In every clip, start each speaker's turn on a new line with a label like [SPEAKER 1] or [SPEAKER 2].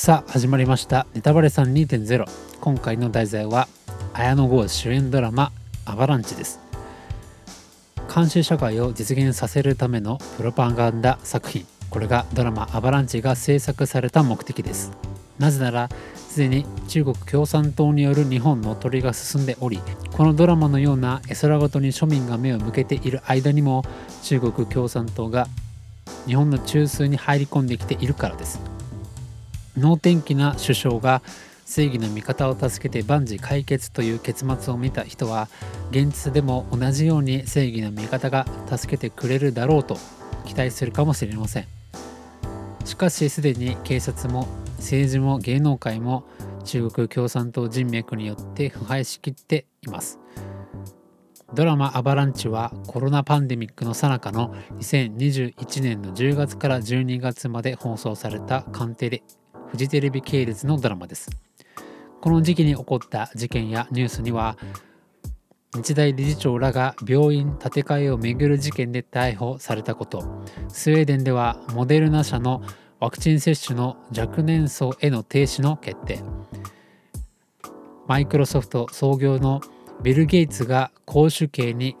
[SPEAKER 1] さあ始まりました。ネタバレさん2.0今回の題材は綾野剛主演ドラマアバランチです。監視社会を実現させるためのプロパガンダ作品。これがドラマアバランチが制作された目的です。なぜならすでに中国共産党による日本の取りが進んでおりこのドラマのような絵空ごとに庶民が目を向けている間にも中国共産党が日本の中枢に入り込んできているからです。能天気な首相が正義の味方を助けて万事解決という結末を見た人は現実でも同じように正義の味方が助けてくれるだろうと期待するかもしれません。しかしすでに警察も政治も芸能界も中国共産党人脈によって腐敗しきっています。ドラマ「アバランチ」はコロナパンデミックの最中の2021年の10月から12月まで放送されたカンテレフジテレビ系列のドラマです。この時期に起こった事件やニュースには日大理事長らが病院建て替えをめぐる事件で逮捕されたことスウェーデンではモデルナ社のワクチン接種の若年層への停止の決定マイクロソフト創業のビル・ゲイツが公主刑に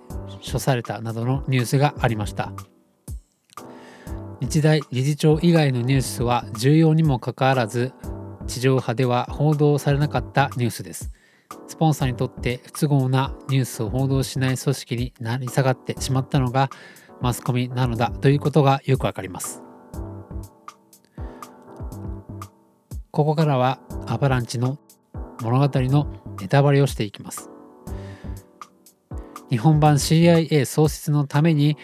[SPEAKER 1] 処されたなどのニュースがありました。日大理事長以外のニュースは重要にもかかわらず地上波では報道されなかったニュースです。スポンサーにとって不都合なニュースを報道しない組織になり下がってしまったのがマスコミなのだということがよくわかります。ここからはアバランチの物語のネタバレをしていきます。日本版 CIA 創設のために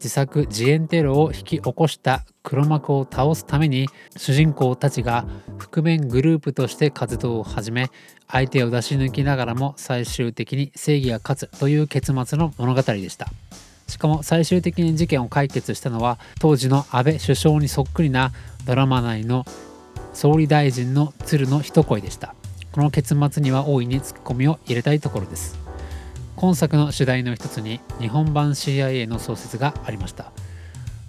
[SPEAKER 1] 自作自演テロを引き起こした黒幕を倒すために主人公たちが覆面グループとして活動を始め相手を出し抜きながらも最終的に正義が勝つという結末の物語でした。しかも最終的に事件を解決したのは当時の安倍首相にそっくりなドラマ内の総理大臣の鶴の一声でした。この結末には大いにツッコミを入れたいところです。今作の主題の一つに日本版 CIA の創設がありました。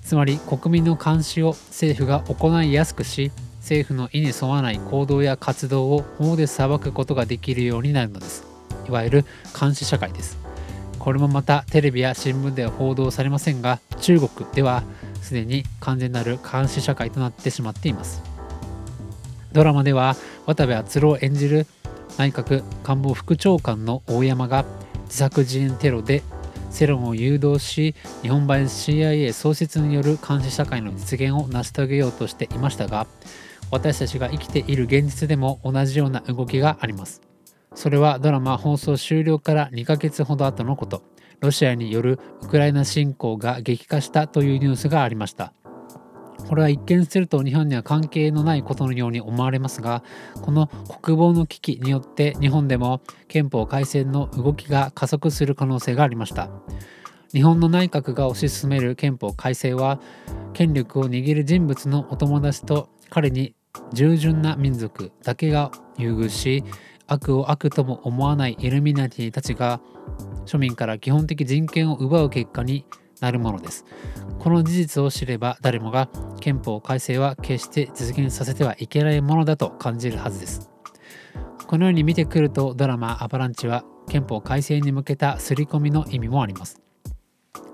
[SPEAKER 1] つまり国民の監視を政府が行いやすくし政府の意に沿わない行動や活動を法で裁くことができるようになるのです。いわゆる監視社会です。これもまたテレビや新聞では報道されませんが中国ではすでに完全なる監視社会となってしまっています。ドラマでは渡部篤郎演じる内閣官房副長官の大山が自作自演テロで世論を誘導し日本版 CIA 創設による監視社会の実現を成し遂げようとしていましたが私たちが生きている現実でも同じような動きがあります。それはドラマ放送終了から2ヶ月ほど後のこと。ロシアによるウクライナ侵攻が激化したというニュースがありました。これは一見すると日本には関係のないことのように思われますがこの国防の危機によって日本でも憲法改正の動きが加速する可能性がありました。日本の内閣が推し進める憲法改正は権力を握る人物のお友達と彼に従順な民族だけが優遇し悪を悪とも思わないイルミナティたちが庶民から基本的人権を奪う結果になるものです。この事実を知れば誰もが憲法改正は決して実現させてはいけないものだと感じるはずです。このように見てくるとドラマ「アバランチ」は憲法改正に向けた刷り込みの意味もあります。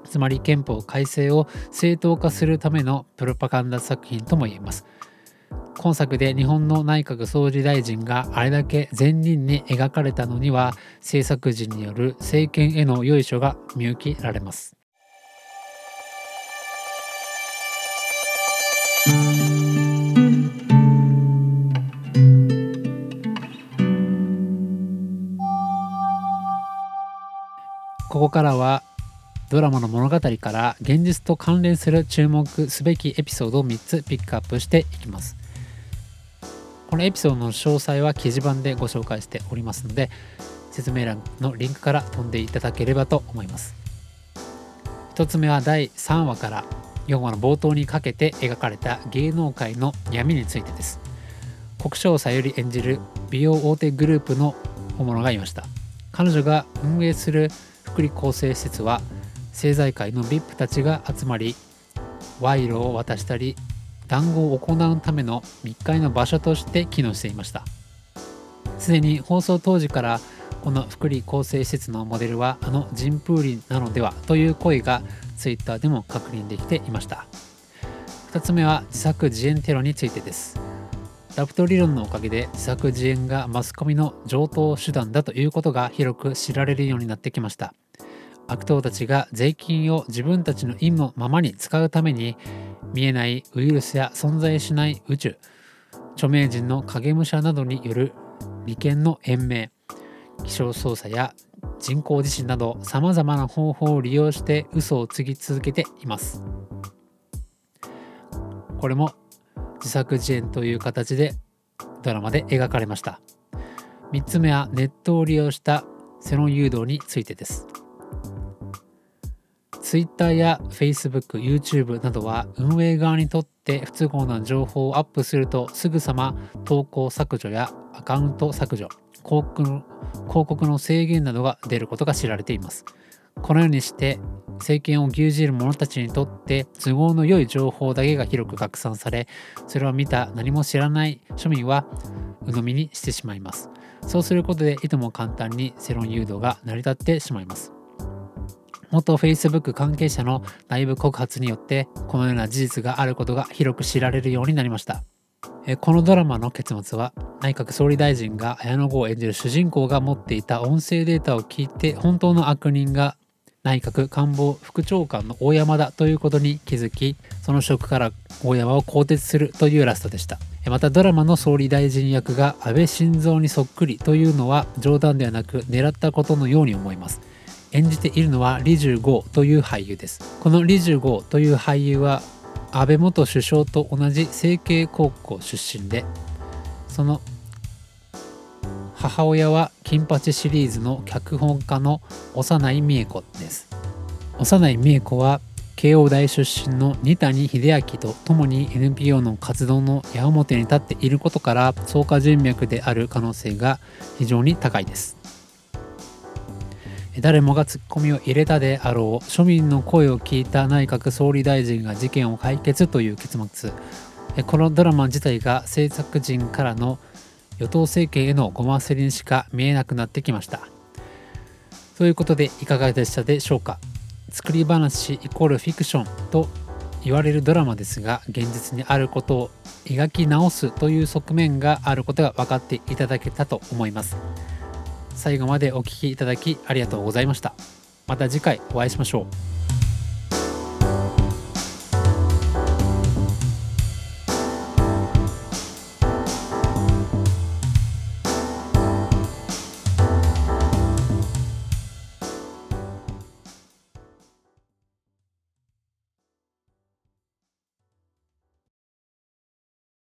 [SPEAKER 1] つまり憲法改正を正当化するためのプロパガンダ作品とも言えます。今作で日本の内閣総理大臣があれだけ善人に描かれたのには制作時による政権への良い書が見受けられます。ここからはドラマの物語から現実と関連する注目すべきエピソードを3つピックアップしていきます。このエピソードの詳細は記事版でご紹介しておりますので説明欄のリンクから飛んでいただければと思います。1つ目は第3話から4話の冒頭にかけて描かれた芸能界の闇についてです国生さゆり演じる美容大手グループの大物がいました彼女が運営する福利厚生施設は政財界の VIP たちが集まり賄賂を渡したり談合を行うための密会の場所として機能していました。すでに放送当時からこの福利厚生施設のモデルはあのジンプーリンなのではという声がツイッターでも確認できていました。2つ目は自作自演テロについてです。ラプト理論のおかげで自作自演がマスコミの上等手段だということが広く知られるようになってきました。悪党たちが税金を自分たちの意のままに使うために見えないウイルスや存在しない宇宙著名人の影武者などによる利権の延命気象操作や人工地震などさまざまな方法を利用して嘘をつぎ続けています。これも自作自演という形でドラマで描かれました。3つ目はネットを利用した世論誘導についてです。Twitter や Facebook、YouTube などは運営側にとって不都合な情報をアップするとすぐさま投稿削除やアカウント削除広告の広告の制限などが出ることが知られています。このようにして政権を牛耳る者たちにとって都合の良い情報だけが広く拡散されそれを見た何も知らない庶民は鵜呑みにしてしまいます。そうすることでいとも簡単に世論誘導が成り立ってしまいます。元 Facebook 関係者の内部告発によってこのような事実があることが広く知られるようになりました。このドラマの結末は内閣総理大臣が綾野剛を演じる主人公が持っていた音声データを聞いて本当の悪人が内閣官房副長官の大山だということに気づきその職から大山を更迭するというラストでした。またドラマの総理大臣役が安倍晋三にそっくりというのは冗談ではなく狙ったことのように思います。演じているのはリジュゴという俳優です。このリジュゴという俳優は安倍元首相と同じ成蹊高校出身でその母親は金八シリーズの脚本家の幼い美恵子です。幼い美恵子は慶応大出身の二谷秀明と共に NPO の活動の矢面に立っていることから草加人脈である可能性が非常に高いです。誰もがツッコミを入れたであろう庶民の声を聞いた内閣総理大臣が事件を解決という結末。このドラマ自体が制作陣からの与党政権へのごませりにしか見えなくなってきました。ということでいかがでしたでしょうか。作り話イコールフィクションと言われるドラマですが現実にあることを描き直すという側面があることが分かっていただけたと思います。最後までお聴きいただきありがとうございました。また次回お会いしましょう。